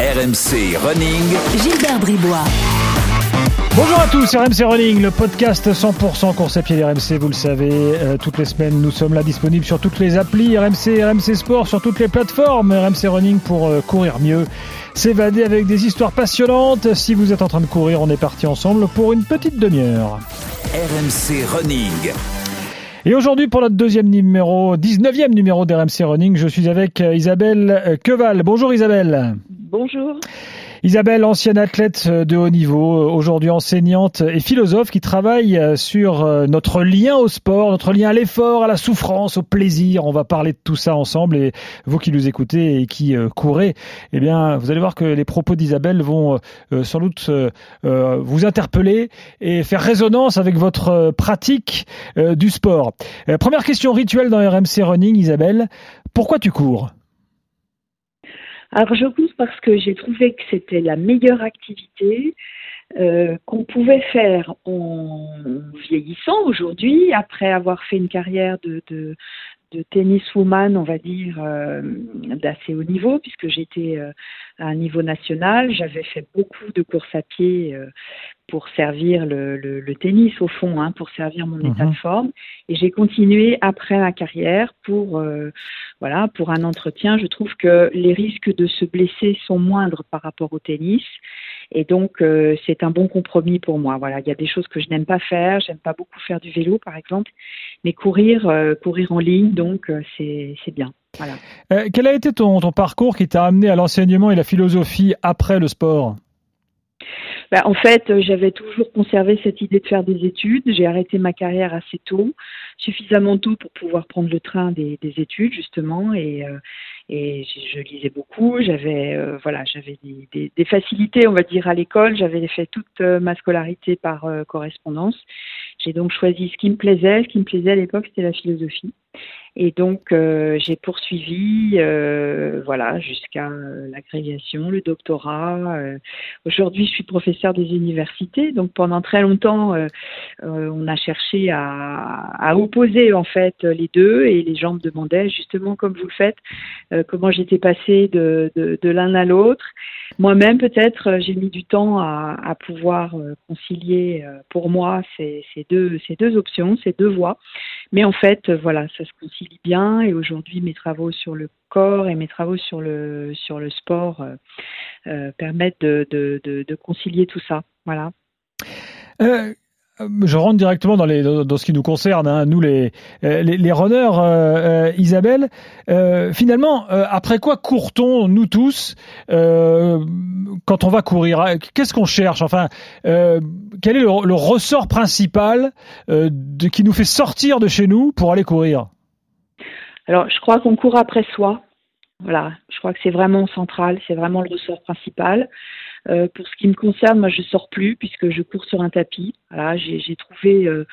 RMC Running. Gilbert Bribois. Bonjour à tous, RMC Running, le podcast 100% course à pied d'RMC, vous le savez, euh, toutes les semaines nous sommes là disponibles sur toutes les applis, RMC, RMC Sport, sur toutes les plateformes, RMC Running pour euh, courir mieux, s'évader avec des histoires passionnantes. Si vous êtes en train de courir, on est parti ensemble pour une petite demi-heure. RMC Running. Et aujourd'hui, pour notre deuxième numéro, 19e numéro d'RMC Running, je suis avec euh, Isabelle Queval. Bonjour Isabelle. Bonjour. Isabelle, ancienne athlète de haut niveau, aujourd'hui enseignante et philosophe qui travaille sur euh, notre lien au sport, notre lien à l'effort, à la souffrance, au plaisir. On va parler de tout ça ensemble et vous qui nous écoutez et qui euh, courez, eh bien, vous allez voir que les propos d'Isabelle vont euh, sans doute vous interpeller et faire résonance avec votre pratique du sport. première question rituelle dans RMC Running, Isabelle. Pourquoi tu cours? Alors je cours parce que j'ai trouvé que c'était la meilleure activité euh, qu'on pouvait faire en vieillissant aujourd'hui, après avoir fait une carrière de, de, de tenniswoman, on va dire, euh, d'assez haut niveau, puisque j'étais euh, à un niveau national. J'avais fait beaucoup de courses à pied euh, pour servir le, le, le, tennis, au fond, hein, pour servir mon état Mhm. de forme. Et j'ai continué après ma carrière pour, voilà, pour un entretien. Je trouve que les risques de se blesser sont moindres par rapport au tennis. Et donc, euh, c'est un bon compromis pour moi. Voilà, il y a des choses que je n'aime pas faire. J'aime pas beaucoup faire du vélo, par exemple. Mais courir, euh, courir en ligne, donc, euh, c'est bien. Voilà. Euh, Quel a été ton, ton parcours qui t'a amené à l'enseignement et la philosophie après le sport? Bah, en fait, euh, j'avais toujours conservé cette idée de faire des études. J'ai arrêté ma carrière assez tôt, suffisamment tôt pour pouvoir prendre le train des, des études justement. Et, euh, je, lisais beaucoup. J'avais euh, voilà, j'avais des, des, facilités, on va dire, à l'école. J'avais fait toute ma scolarité par correspondance. J'ai donc choisi ce qui me plaisait. Ce qui me plaisait à l'époque, c'était la philosophie. Et donc, euh, j'ai poursuivi, euh, voilà, jusqu'à euh, l'agrégation, le doctorat. Aujourd'hui, je suis professeur des universités. Donc, pendant très longtemps, on a cherché à, opposer en fait les deux. Et les gens me demandaient, justement, comme vous le faites, comment j'étais passée de, de, l'un à l'autre. Moi-même, peut-être, j'ai mis du temps à, pouvoir concilier pour moi ces, ces, deux, ces deux options, ces deux voies. Mais en fait, voilà, ça se concilie bien. Et aujourd'hui, mes travaux sur le corps et mes travaux sur le sport euh, euh, permettent de, concilier tout ça. Voilà. Euh, je rentre directement dans, ce qui nous concerne, hein, nous les, les, runners, Isabelle. Finalement, après quoi court-on, nous tous, quand on va courir? Qu'est-ce qu'on cherche? Enfin, quel est le, ressort principal qui nous fait sortir de chez nous pour aller courir? Alors, je crois qu'on court après soi. Voilà, je crois que c'est vraiment central, c'est vraiment le ressort principal. Euh, pour ce qui me concerne, moi, je sors plus puisque je cours sur un tapis. Voilà, j'ai trouvé, euh,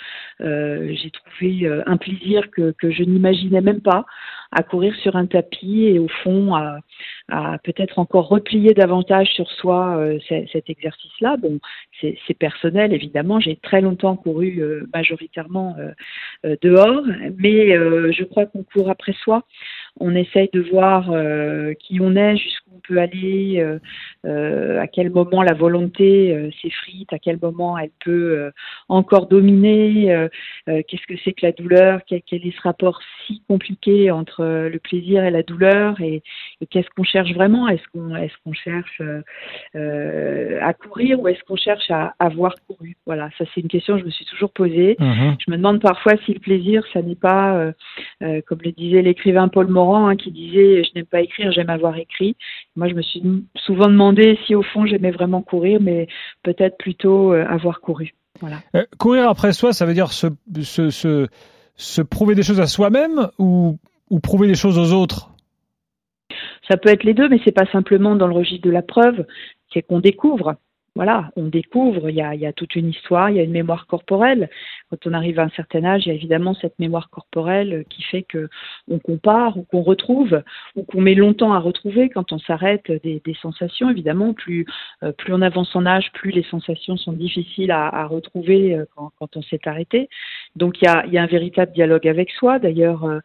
euh, j'ai trouvé euh, un plaisir que, que je n'imaginais même pas à courir sur un tapis et au fond à, à peut-être encore replier davantage sur soi euh, cet exercice-là. Bon, c'est personnel évidemment. J'ai très longtemps couru euh, majoritairement euh, euh, dehors, mais je crois qu'on court après soi. On essaye de voir euh, qui on est, jusqu'où on peut aller, euh, euh, à quel moment la volonté s'effrite, à quel moment elle peut encore dominer, qu'est-ce que c'est que la douleur, quel, quel est ce rapport si compliqué entre le plaisir et la douleur, et, et qu'est-ce qu'on cherche vraiment? Est-ce qu'on qu'on cherche à courir ou est-ce qu'on cherche à avoir couru? Voilà, ça c'est une question que je me suis toujours posée. Je me demande parfois si le plaisir, ça n'est pas, comme le disait l'écrivain Paul Morand, hein, qui disait Je n'aime pas écrire, j'aime avoir écrit. Moi, je me suis souvent demandé si au fond j'aimais vraiment courir, mais peut-être plutôt euh, avoir couru. Voilà. Euh, courir après soi, ça veut dire se, se, se, se prouver des choses à soi-même ou, ou prouver des choses aux autres? Ça peut être les deux, mais c'est pas simplement dans le registre de la preuve, c'est qu'on découvre. Voilà, on découvre, il y, a, il y a toute une histoire, il y a une mémoire corporelle. Quand on arrive à un certain âge, il y a évidemment cette mémoire corporelle qui fait que on compare ou qu'on retrouve ou qu'on met longtemps à retrouver quand on s'arrête des, sensations. Évidemment, plus euh, plus on avance en âge, plus les sensations sont difficiles à, retrouver euh, quand, on s'est arrêté. Donc il y a, y a, un véritable dialogue avec soi. D'ailleurs, euh,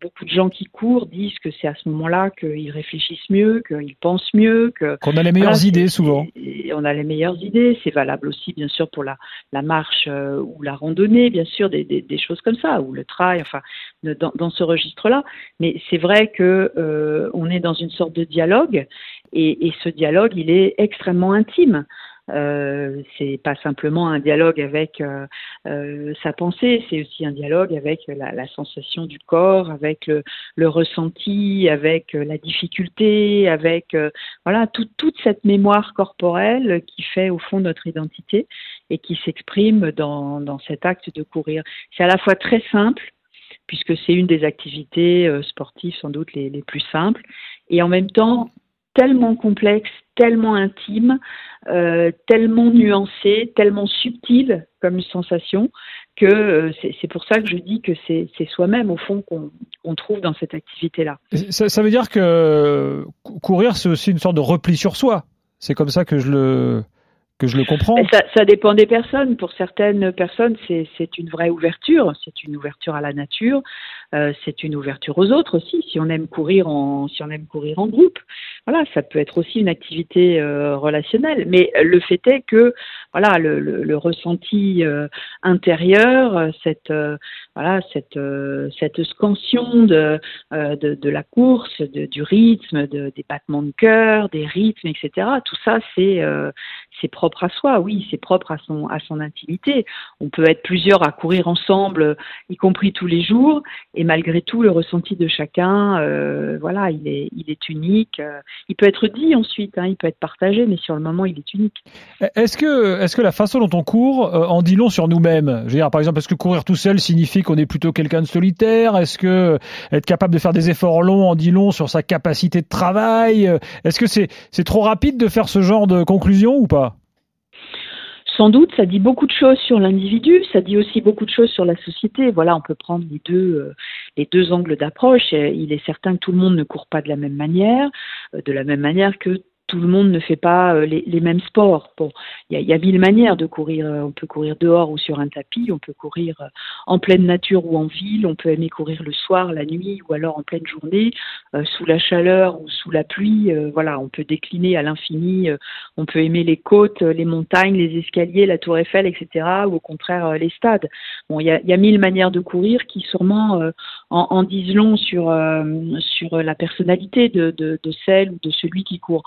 beaucoup de gens qui courent disent que c'est à ce moment-là qu'ils réfléchissent mieux, qu'ils pensent mieux, que qu'on a les meilleures idées souvent. Et on a les meilleures idées. C'est valable aussi, bien sûr, pour la, la marche euh, ou la randonnée, bien sûr, des, des, des, choses comme ça, ou le trail, enfin, dans, dans ce registre-là. Mais c'est vrai que euh, on est dans une sorte de dialogue, et, et ce dialogue, il est extrêmement intime. Euh, c'est pas simplement un dialogue avec euh, euh, sa pensée, c'est aussi un dialogue avec la, sensation du corps, avec le, ressenti, avec euh, la difficulté, avec voilà tout, toute cette mémoire corporelle qui fait au fond notre identité et qui s'exprime dans, cet acte de courir. C'est à la fois très simple puisque c'est une des activités sportives sans doute les plus simples et en même temps tellement complexe, tellement intime, euh, tellement nuancé, tellement subtil comme sensation que euh, c'est pour ça que je dis que c'est soi-même au fond qu'on trouve dans cette activité-là. Ça, ça, veut dire que courir, c'est aussi une sorte de repli sur soi. C'est comme ça que je le que je le comprends. Ça, dépend des personnes. Pour certaines personnes, c'est une vraie ouverture. C'est une ouverture à la nature. Euh, c'est une ouverture aux autres aussi. Si on aime courir en, si on aime courir en groupe, voilà, ça peut être aussi une activité euh, relationnelle. Mais le fait est que, voilà, le, ressenti euh, intérieur, cette, voilà, cette, cette scansion de, de, la course, de, du rythme, de, des battements de cœur, des rythmes, etc. Tout ça, c'est c'est propre à soi, oui, c'est propre à son, à son intimité. On peut être plusieurs à courir ensemble, y compris tous les jours, et malgré tout, le ressenti de chacun, euh, voilà, il est, il est unique. Il peut être dit ensuite, hein, il peut être partagé, mais sur le moment, il est unique. Est-ce que, est-ce que la façon dont on court euh, en dit long sur nous-mêmes? Je veux dire, par exemple, est-ce que courir tout seul signifie qu'on est plutôt quelqu'un de solitaire? Est-ce que être capable de faire des efforts longs en dit long sur sa capacité de travail? Est-ce que c'est, c'est trop rapide de faire ce genre de conclusion ou pas? Sans doute, ça dit beaucoup de choses sur l'individu, ça dit aussi beaucoup de choses sur la société. Voilà, on peut prendre les deux, euh, les deux angles d'approche. Il est certain que tout le monde ne court pas de la même manière, euh, de la même manière que tout le monde ne fait pas euh, les, mêmes sports. Bon, il y a, mille manières de courir. On peut courir dehors ou sur un tapis, on peut courir euh, en pleine nature ou en ville, on peut aimer courir le soir, la nuit ou alors en pleine journée, euh, sous la chaleur ou sous la pluie. Euh, voilà, on peut décliner à l'infini. Euh, on peut aimer les côtes, les montagnes, les escaliers, la tour Eiffel, etc. ou au contraire les stades. Bon, il y a, mille manières de courir qui sûrement en, en, disent long sur sur la personnalité de, de, de celle ou de celui qui court.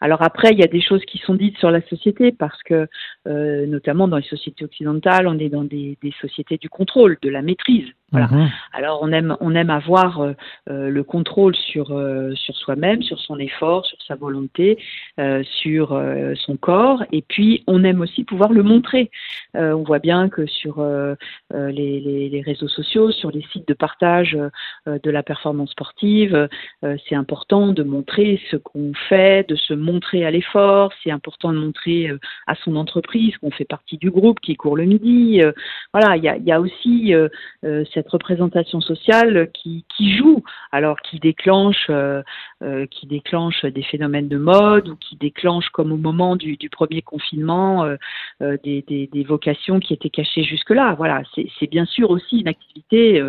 Alors après, il y a des choses qui sont dites sur la société parce que, euh, notamment dans les sociétés occidentales, on est dans des, des sociétés du contrôle, de la maîtrise. Voilà. Mmh. Alors on aime on aime avoir euh, le contrôle sur euh, sur soi-même, sur son effort, sur sa volonté, euh, sur euh, son corps, et puis on aime aussi pouvoir le montrer. Euh, on voit bien que sur les, les, les, réseaux sociaux, sur les sites de partage de la performance sportive, c'est important de montrer ce qu'on fait, de se montrer à l'effort. C'est important de montrer à son entreprise qu'on fait partie du groupe qui court le midi. voilà, il y a, y a aussi cette représentation sociale qui, qui joue, alors qui déclenche, euh, euh, qui déclenche des phénomènes de mode ou qui déclenche, comme au moment du, premier confinement, euh, des, vocations qui étaient cachées jusque-là. Voilà, c'est bien sûr aussi une activité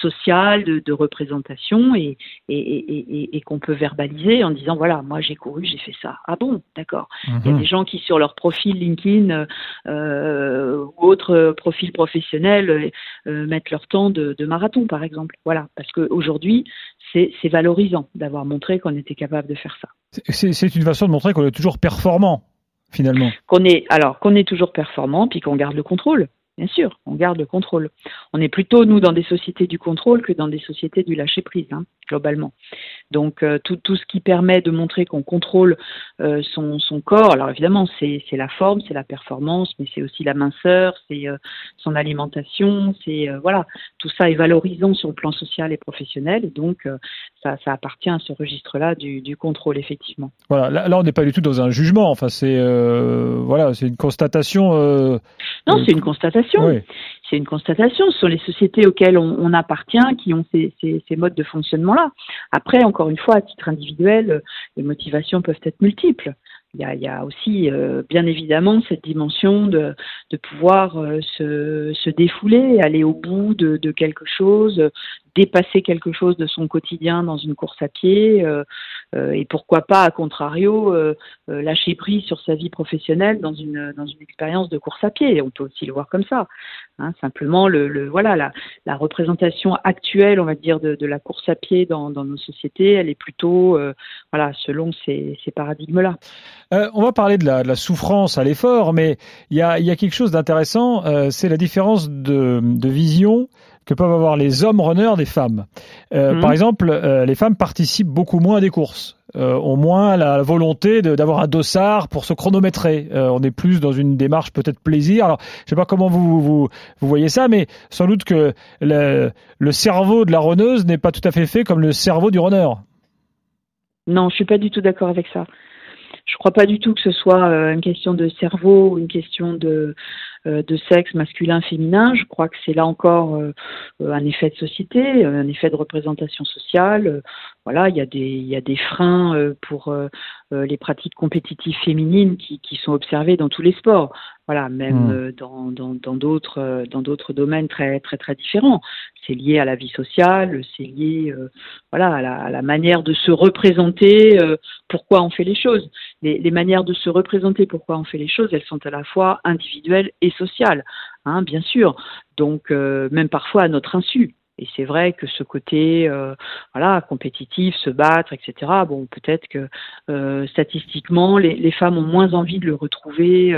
sociale de, de, représentation et, et, et, et qu'on peut verbaliser en disant voilà, moi j'ai couru, j'ai fait ça. Ah bon, d'accord. Mmh. Il y a des gens qui sur leur profil LinkedIn ou autre profil professionnel mettent leur temps de, de, marathon, par exemple. Voilà, parce qu'aujourd'hui, c'est valorisant d'avoir montré qu'on était capable de faire ça. C'est une façon de montrer qu'on est toujours performant, finalement. Qu'on est alors qu'on est toujours performant, puis qu'on garde le contrôle. Bien sûr, on garde le contrôle. On est plutôt, nous, dans des sociétés du contrôle que dans des sociétés du lâcher-prise, hein, globalement. Donc, euh, tout, tout ce qui permet de montrer qu'on contrôle euh, son, son, corps, alors évidemment, c'est la forme, c'est la performance, mais c'est aussi la minceur, c'est euh, son alimentation, c'est, voilà, tout ça est valorisant sur le plan social et professionnel, et donc, ça, ça, appartient à ce registre-là du, du, contrôle, effectivement. Voilà, là, là on n'est pas du tout dans un jugement, enfin, c'est, euh, voilà, c'est une constatation. non, c'est une constatation oui. C'est une constatation. Ce sont les sociétés auxquelles on, appartient qui ont ces, modes de fonctionnement-là. Après, encore une fois, à titre individuel, les motivations peuvent être multiples. Il y a, il y a aussi bien évidemment cette dimension de, de pouvoir se, se défouler, aller au bout de, de quelque chose, dépasser quelque chose de son quotidien dans une course à pied euh, euh, et pourquoi pas à contrario euh, lâcher prise sur sa vie professionnelle dans une dans une expérience de course à pied on peut aussi le voir comme ça hein. simplement le, voilà la, la, représentation actuelle on va dire de, de la course à pied dans, dans, nos sociétés elle est plutôt voilà selon ces, ces paradigmes là on va parler de la, de la souffrance à l'effort mais il y a, y a quelque chose d'intéressant c'est la différence de, de vision que peuvent avoir les hommes runners des femmes. Euh, mhm. Par exemple, euh, les femmes participent beaucoup moins à des courses, euh, ont moins la volonté d'avoir un dossard pour se chronométrer. on est plus dans une démarche peut-être plaisir. Alors, je sais pas comment vous, vous, vous voyez ça, mais sans doute que le, le cerveau de la runneuse n'est pas tout à fait fait comme le cerveau du runner. Non, je suis pas du tout d'accord avec ça. Je crois pas du tout que ce soit une question de cerveau ou une question de, euh, de sexe masculin, féminin. Je crois que c'est là encore euh, euh, un effet de société, un effet de représentation sociale. Voilà, il y a des, il y a des freins pour les pratiques compétitives féminines qui, qui sont observées dans tous les sports. Voilà, même mmh. dans dans d'autres dans d'autres domaines très très très différents. C'est lié à la vie sociale, c'est lié voilà à la, à la, manière de se représenter. pourquoi on fait les choses. Les, les manières de se représenter pourquoi on fait les choses, elles sont à la fois individuelles et sociale, hein, bien sûr. Donc, euh, même parfois à notre insu. Et c'est vrai que ce côté, euh, voilà, compétitif, se battre, etc. Bon, peut-être que euh, statistiquement, les, femmes ont moins envie de le retrouver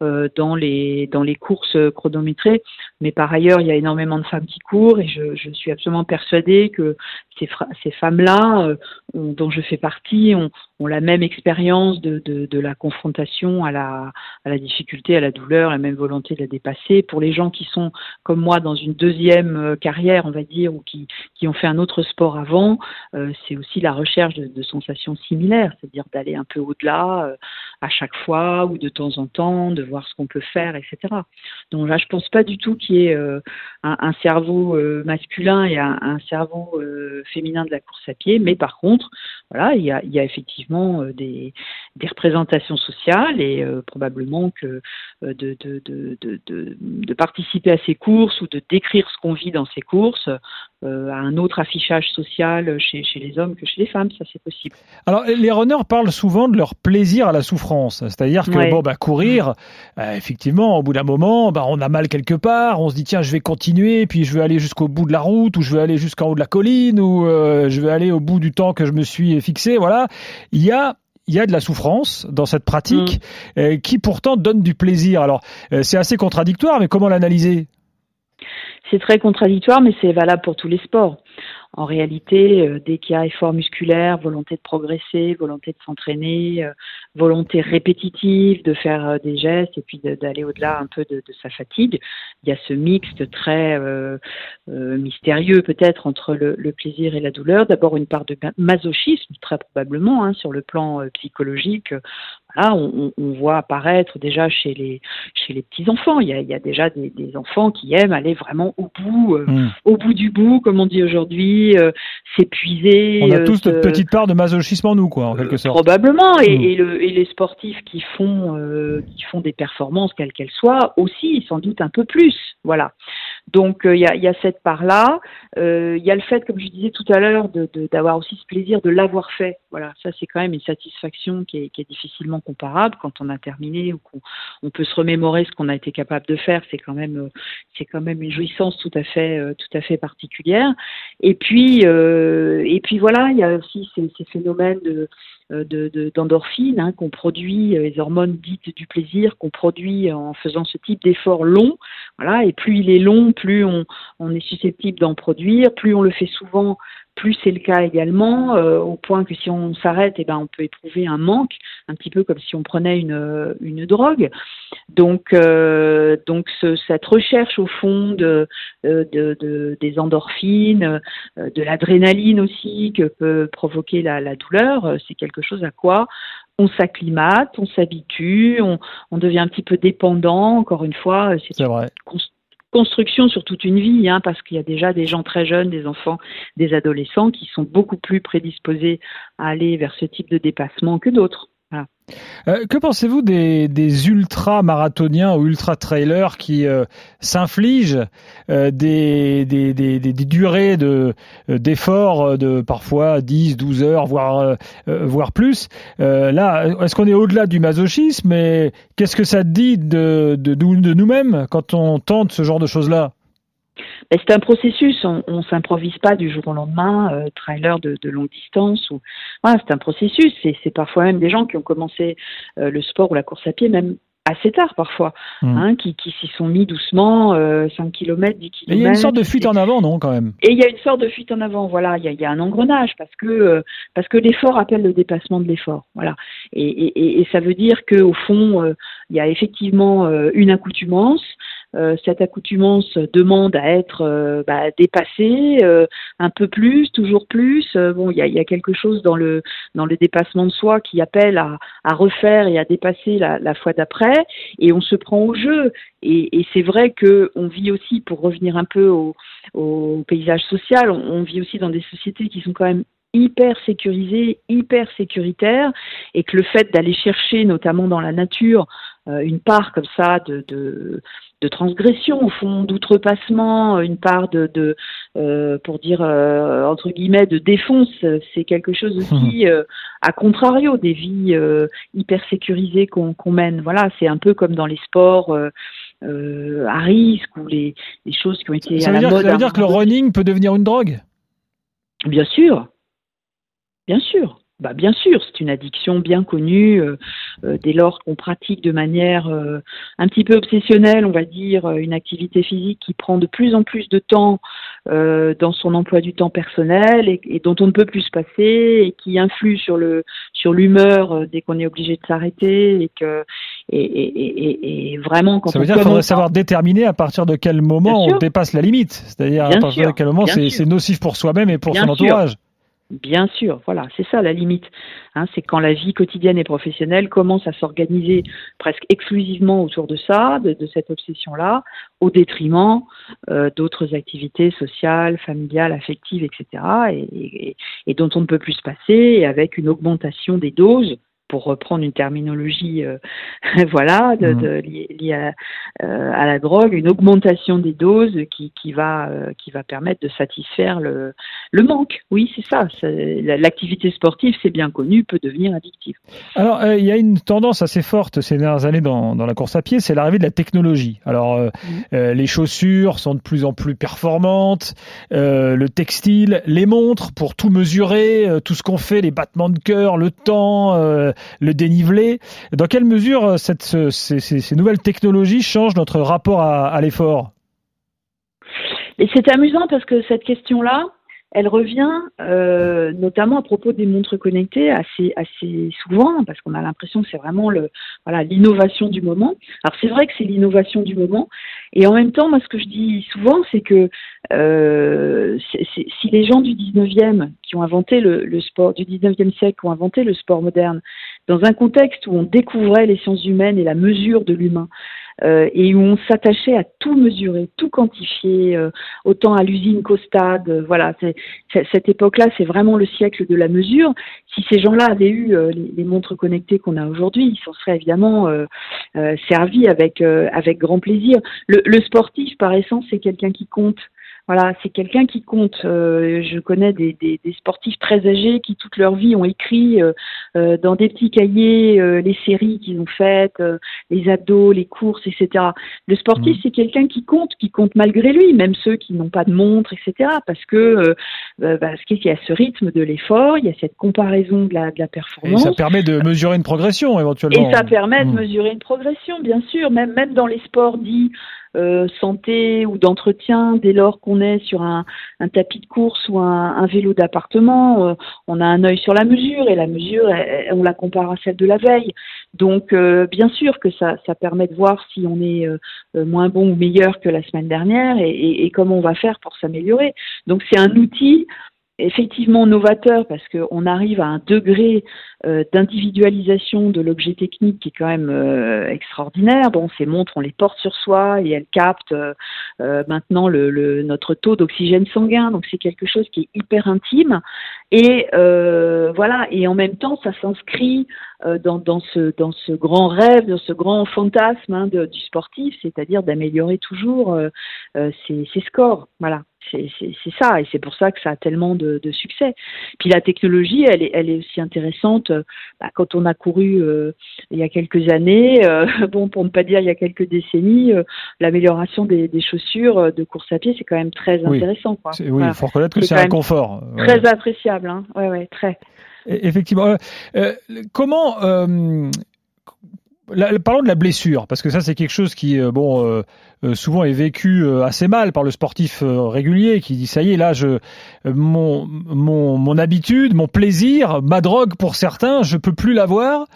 dans les dans les courses chronométrées. Mais par ailleurs, il y a énormément de femmes qui courent et je, je suis absolument persuadée que ces, ces femmes-là, dont je fais partie, ont, ont la même expérience de, de, la confrontation à la, à la difficulté, à la douleur, la même volonté de la dépasser. Pour les gens qui sont comme moi dans une deuxième euh, carrière, on va dire, ou qui, qui ont fait un autre sport avant, euh, c'est aussi la recherche de, sensations similaires, c'est-à-dire d'aller un peu au-delà euh, à chaque fois ou de temps en temps, de voir ce qu'on peut faire, etc. Donc là, je pense pas du tout qu'il y ait un, cerveau masculin et un, un cerveau féminin de la course à pied, mais par contre, voilà, il y a, il y a effectivement euh, des, des, représentations sociales et euh, probablement que euh, de, de, de, de, participer à ces courses ou de décrire ce qu'on vit dans ces courses à un autre affichage social chez, chez, les hommes que chez les femmes, ça c'est possible. Alors les runners parlent souvent de leur plaisir à la souffrance, c'est-à-dire que bon bah courir, effectivement au bout d'un moment, bah, on a mal quelque part, on se dit tiens je vais continuer, puis je vais aller jusqu'au bout de la route ou je vais aller jusqu'en haut de la colline ou je vais aller au bout du temps que je me suis fixé, voilà. il y a il y a de la souffrance dans cette pratique mm. euh, qui pourtant donne du plaisir. Alors euh, c'est assez contradictoire, mais comment l'analyser? C'est très contradictoire, mais c'est valable pour tous les sports. En réalité, euh, dès qu'il y a effort musculaire, volonté de progresser, volonté de s'entraîner, euh, volonté répétitive de faire euh, des gestes et puis d'aller au-delà un peu de, de, sa fatigue, il y a ce mixte très mystérieux peut-être entre le, le, plaisir et la douleur. D'abord une part de masochisme, très probablement, hein, sur le plan psychologique. Voilà, on, on, voit apparaître déjà chez les chez les petits enfants. Il y a, il y a déjà des, des, enfants qui aiment aller vraiment au bout, mmh. au bout du bout, comme on dit aujourd'hui euh, s'épuiser. On a tous notre petite part de masochisme en nous, quoi, en quelque sorte. Probablement, et, le, et les sportifs qui font, euh, qui font des performances, quelles qu'elles soient, aussi, sans doute un peu plus. Voilà. Donc euh, il y, a, y, a, cette part-là. Il y a le fait, comme je disais tout à l'heure, d'avoir de, aussi ce plaisir de l'avoir fait. Voilà, ça c'est quand même une satisfaction qui est, qui est, difficilement comparable quand on a terminé ou qu'on on peut se remémorer ce qu'on a été capable de faire. C'est quand même, c'est quand même une jouissance tout à fait, tout à fait particulière. Et puis, euh, et puis voilà, il y a aussi ces, ces phénomènes de d'endorphines de, hein, qu'on produit, euh, les hormones dites du plaisir qu'on produit en faisant ce type d'effort long. Voilà, et plus il est long, plus on est susceptible d'en produire, plus on le fait souvent, plus c'est le cas également, euh, au point que si on s'arrête, eh ben, on peut éprouver un manque, un petit peu comme si on prenait une, une drogue. Donc, euh, donc ce, cette recherche au fond de, euh, de, de des endorphines, de l'adrénaline aussi que peut provoquer la, la douleur, c'est quelque chose à quoi on s'acclimate, on s'habitue, on, on, devient un petit peu dépendant. Encore une fois, c'est vrai construction sur toute une vie, hein, parce qu'il y a déjà des gens très jeunes, des enfants, des adolescents qui sont beaucoup plus prédisposés à aller vers ce type de dépassement que d'autres. Euh, que pensez-vous des, des ultra-marathoniens ou ultra-trailers qui euh, s'infligent euh, des, des, durées de, d'efforts de parfois 10, 12 heures, voire, voire plus? Là, est-ce qu'on est au-delà du masochisme et qu'est-ce que ça dit de, de, de nous-mêmes quand on tente ce genre de choses-là? C'est un processus, on, on s'improvise pas du jour au lendemain, euh, trailer de, de, longue distance. Ou voilà, c'est un processus. C'est parfois même des gens qui ont commencé euh, le sport ou la course à pied même assez tard parfois, mmh. hein, qui, qui s'y sont mis doucement, euh, 5 km, 10 km. il y a une sorte de fuite en avant, non, quand même? Et il y a une sorte de fuite en avant, voilà, il y a, il y a un engrenage, parce que, euh, parce que l'effort appelle le dépassement de l'effort, voilà. Et, et, et, ça veut dire qu'au fond, euh, il y a effectivement une accoutumance, cette accoutumance demande à être euh, bah, dépassée euh, un peu plus, toujours plus. bon, il y a, quelque chose dans le dans le dépassement de soi qui appelle à, à refaire et à dépasser la, fois d'après, et on se prend au jeu. Et, c'est vrai que on vit aussi, pour revenir un peu au, paysage social, on, on vit aussi dans des sociétés qui sont quand même hyper sécurisées, hyper sécuritaires, et que le fait d'aller chercher, notamment dans la nature, une part comme ça de, de, de transgression au fond, d'outrepassement, une part de, de euh, pour dire euh, entre guillemets de défonce. C'est quelque chose aussi euh, à contrario des vies euh, hyper sécurisées qu'on mène. Voilà, c'est un peu comme dans les sports. à risque ou les, les, choses qui ont été ça à la dire, mode. Ça veut dire que le running peut devenir une drogue? Bien sûr, bien sûr. Bah bien sûr, c'est une addiction bien connue euh, euh, dès lors qu'on pratique de manière euh, un petit peu obsessionnelle, on va dire, une activité physique qui prend de plus en plus de temps dans son emploi du temps personnel et, et, dont on ne peut plus se passer et qui influe sur le sur l'humeur dès qu'on est obligé de s'arrêter et que et, et, et, vraiment quand ça veut dire qu'il faudrait savoir déterminer à partir de quel moment on dépasse la limite, c'est-à-dire à partir sûr, de quel moment c'est nocif pour soi-même et pour bien son entourage. Sûr. Bien sûr, voilà, c'est ça la limite. Hein, c'est quand la vie quotidienne et professionnelle commence à s'organiser presque exclusivement autour de ça, de, de cette obsession-là, au détriment euh, d'autres activités sociales, familiales, affectives, etc., et, et, et, dont on ne peut plus se passer, et avec une augmentation des doses pour reprendre une terminologie euh, voilà de, de, liée, à, euh, à, la drogue, une augmentation des doses qui, qui va euh, qui va permettre de satisfaire le, le manque. Oui, c'est ça. L'activité sportive, c'est bien connu, peut devenir addictive. Alors, il y a une tendance assez forte ces dernières années dans, dans la course à pied, c'est l'arrivée de la technologie. Alors, mmh. les chaussures sont de plus en plus performantes, le textile, les montres pour tout mesurer, tout ce qu'on fait, les battements de cœur, le temps le dénivelé. Dans quelle mesure euh, ces, nouvelles technologies changent notre rapport à, à l'effort? C'est amusant parce que cette question-là, elle revient euh, notamment à propos des montres connectées assez souvent parce qu'on a l'impression que c'est vraiment l'innovation du moment. Alors c'est vrai que c'est l'innovation du moment et en même temps moi ce que je dis souvent c'est que euh, si les gens du 19e qui ont inventé le, le sport du 19e siècle ont inventé le sport moderne dans un contexte où on découvrait les sciences humaines et la mesure de l'humain euh, et où on s'attachait à tout mesurer, tout quantifier, euh, autant à l'usine qu'au stade. Euh, voilà, c'est, cette époque-là, c'est vraiment le siècle de la mesure. Si ces gens-là avaient eu euh, les, les, montres connectées qu'on a aujourd'hui, ils s'en seraient évidemment euh, euh, servis avec avec grand plaisir. Le, le sportif, par essence, c'est quelqu'un qui compte. Voilà, c'est quelqu'un qui compte. Euh, je connais des, des, des, sportifs très âgés qui toute leur vie ont écrit euh, euh dans des petits cahiers euh, les séries qu'ils ont faites, euh, les abdos, les courses, etc. Le sportif, mmh. c'est quelqu'un qui compte, qui compte malgré lui, même ceux qui n'ont pas de montre, etc. Parce que parce qu'il y a ce rythme de l'effort, il y a cette comparaison de la, de la performance. Et ça permet de mesurer une progression éventuellement. Et ça permet mmh. de mesurer une progression, bien sûr, même même dans les sports dits euh, santé ou d'entretien dès lors qu'on est sur un, tapis de course ou un, vélo d'appartement. Euh, on a un œil sur la mesure et la mesure, on la compare à celle de la veille. Donc, euh, bien sûr que ça, permet de voir si on est moins bon ou meilleur que la semaine dernière et comment on va faire pour s'améliorer. Donc, c'est un outil effectivement novateur parce qu'on arrive à un degré euh, d'individualisation de l'objet technique qui est quand même euh, extraordinaire. Bon, ces montres, on les porte sur soi et elles captent euh, maintenant le, le, notre taux d'oxygène sanguin, donc c'est quelque chose qui est hyper intime. Et voilà, et en même temps, ça s'inscrit dans, dans, ce, dans ce grand rêve, dans ce grand fantasme hein, du sportif, c'est-à-dire d'améliorer toujours ses, ses scores. Voilà c'est ça, et c'est pour ça que ça a tellement de, succès. Puis la technologie, elle est, elle est aussi intéressante. Euh, bah, quand on a couru euh, il y a quelques années, euh, bon, pour ne pas dire il y a quelques décennies, l'amélioration des, chaussures de course à pied, c'est quand même très intéressant. Quoi. Oui, il faut reconnaître que c'est un confort. Très appréciable, hein. ouais, ouais, très. Effectivement. comment parlons de la blessure, parce que ça c'est quelque chose qui, euh, bon, euh, euh, souvent est vécu assez mal par le sportif régulier, qui dit ça y est, là, je, mon, mon, mon habitude, mon plaisir, ma drogue pour certains, je peux plus l'avoir.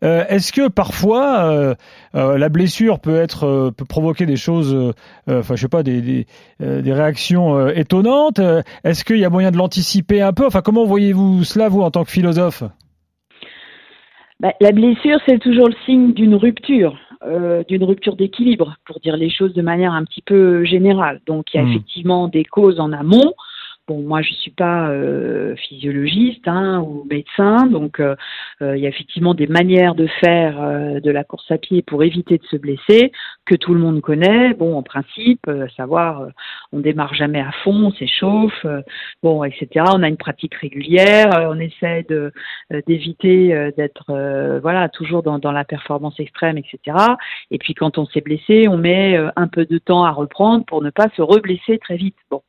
Est-ce que parfois la blessure peut être, peut provoquer des choses, enfin, je sais pas, des, des, des réactions étonnantes? Est-ce qu'il y a moyen de l'anticiper un peu? Enfin, comment voyez-vous cela vous en tant que philosophe? Bah, la blessure, c'est toujours le signe d'une rupture, euh, d'une rupture d'équilibre, pour dire les choses de manière un petit peu générale. Donc, il y a hmm. effectivement des causes en amont, Bon, moi, je suis pas euh, physiologiste hein, ou médecin, donc euh, euh, il y a effectivement des manières de faire de la course à pied pour éviter de se blesser que tout le monde connaît. Bon, en principe, savoir, on démarre jamais à fond, on s'échauffe, bon, etc. On a une pratique régulière, on essaie de d'éviter d'être, voilà, toujours dans, dans la performance extrême, etc. Et puis quand on s'est blessé, on met un peu de temps à reprendre pour ne pas se reblesser très vite. Bon.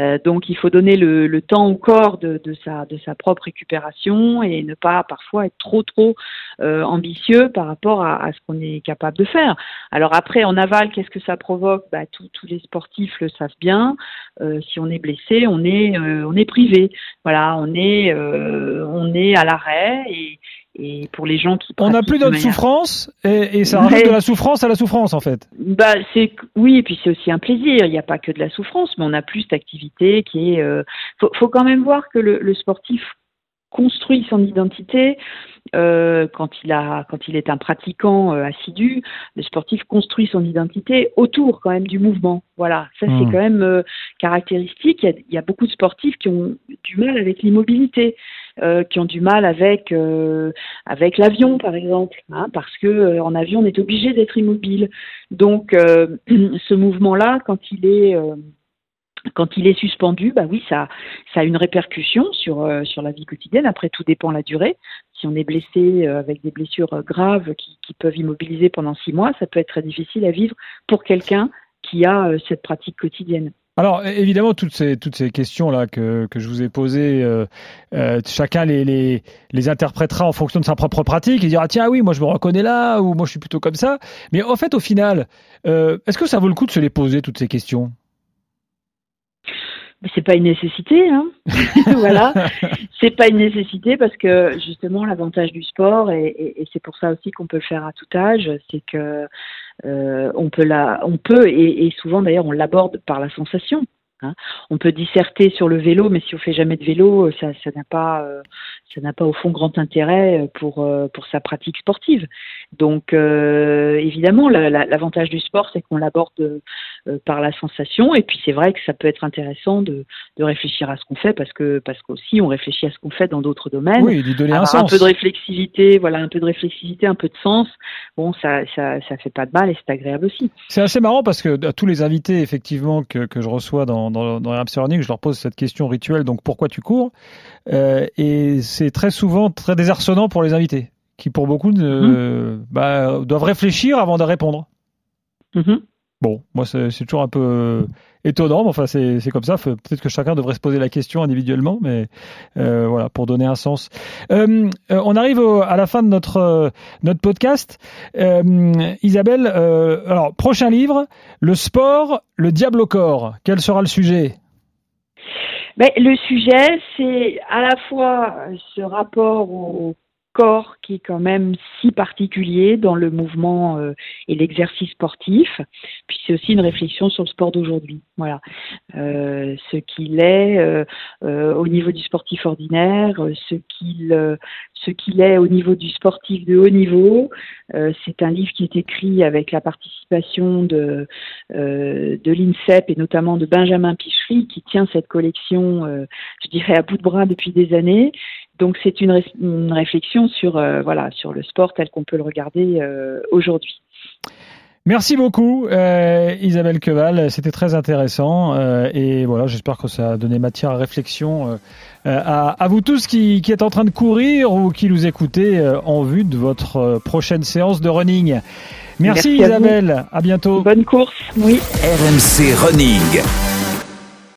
Euh, donc il faut donner le, le, temps au corps de, de, sa, de sa propre récupération et ne pas parfois être trop trop euh, ambitieux par rapport à, à ce qu'on est capable de faire. Alors après en aval, qu'est-ce que ça provoque? Bah, Tous les sportifs le savent bien. Euh, si on est blessé, on est euh, on est privé. Voilà, on est euh, on est à l'arrêt et, et pour les gens qui on n'a plus d'autre souffrance et, et ça rajoute de la souffrance à la souffrance en fait. Bah c'est oui et puis c'est aussi un plaisir. Il n'y a pas que de la souffrance, mais on a plus d'activité qui est. Euh, faut, faut, quand même voir que le, le sportif construit son identité euh, quand il a quand il est un pratiquant euh, assidu, le sportif construit son identité autour quand même du mouvement. Voilà, ça c'est hmm. quand même euh, caractéristique. Il y, a, il y, a, beaucoup de sportifs qui ont du mal avec l'immobilité, qui ont du mal avec avec l'avion par exemple, hein, parce que en avion on est obligé d'être immobile. Donc ce mouvement-là, quand il est quand il est suspendu, bah oui, ça, a une répercussion sur, euh, sur la vie quotidienne. Après, tout dépend de la durée. Si on est blessé euh, avec des blessures euh, graves qui, peuvent immobiliser pendant six mois, ça peut être très difficile à vivre pour quelqu'un qui a cette pratique quotidienne. Alors évidemment toutes ces toutes ces questions là que, que je vous ai posées, chacun les, les, les interprétera en fonction de sa propre pratique. Il dira tiens oui moi je me reconnais là ou moi je suis plutôt comme ça. Mais en fait au final, est-ce que ça vaut le coup de se les poser toutes ces questions? C'est pas une nécessité, hein. voilà, c'est pas une nécessité parce que justement l'avantage du sport et, et, et c'est pour ça aussi qu'on peut le faire à tout âge, c'est que euh, on peut la, on peut et, et souvent d'ailleurs on l'aborde par la sensation. Hein. On peut disserter sur le vélo, mais si on fait jamais de vélo, ça, ça n'a pas, euh, ça n'a pas au fond grand intérêt pour pour sa pratique sportive. Donc euh, évidemment, l'avantage du sport, c'est qu'on l'aborde euh, par la sensation. Et puis c'est vrai que ça peut être intéressant de, de réfléchir à ce qu'on fait parce que parce qu'aussi on réfléchit à ce qu'on fait dans d'autres domaines. Oui, lui donner un, sens. un peu de réflexivité, voilà, un peu de réflexivité, un peu de sens. Bon, ça ça ça fait pas de mal et c'est agréable aussi. C'est assez marrant parce que à tous les invités effectivement que, que je reçois dans dans, dans Running, je leur pose cette question rituelle. Donc pourquoi tu cours euh, Et c'est très souvent très désarçonnant pour les invités qui pour beaucoup ne, mmh. bah, doivent réfléchir avant de répondre. Mmh. Bon, moi c'est toujours un peu euh, étonnant, mais enfin c'est comme ça. Peut-être que chacun devrait se poser la question individuellement, mais euh, voilà pour donner un sens. Euh, on arrive à la fin de notre notre podcast. Isabelle, alors prochain livre, le sport, le diable au corps. Quel sera le sujet? Ben, le sujet, c'est à la fois ce rapport au corps qui est quand même si particulier dans le mouvement euh, et l'exercice sportif. Puis c'est aussi une réflexion sur le sport d'aujourd'hui. Voilà, euh, ce qu'il est euh, au niveau du sportif ordinaire, ce qu'il ce qu'il est au niveau du sportif de haut niveau. c'est un livre qui est écrit avec la participation de de l'INSEP et notamment de Benjamin Pichery qui tient cette collection, je dirais à bout de bras depuis des années donc c'est une, une, réflexion sur euh, voilà sur le sport tel qu'on peut le regarder euh, aujourd'hui. Merci beaucoup euh, Isabelle Queval, c'était très intéressant euh, et voilà j'espère que ça a donné matière à réflexion euh, à, à, vous tous qui, qui êtes en train de courir ou qui nous écoutez en vue de votre prochaine séance de running. Merci, Merci Isabelle, à, à bientôt. Bonne course, oui. RMC Running.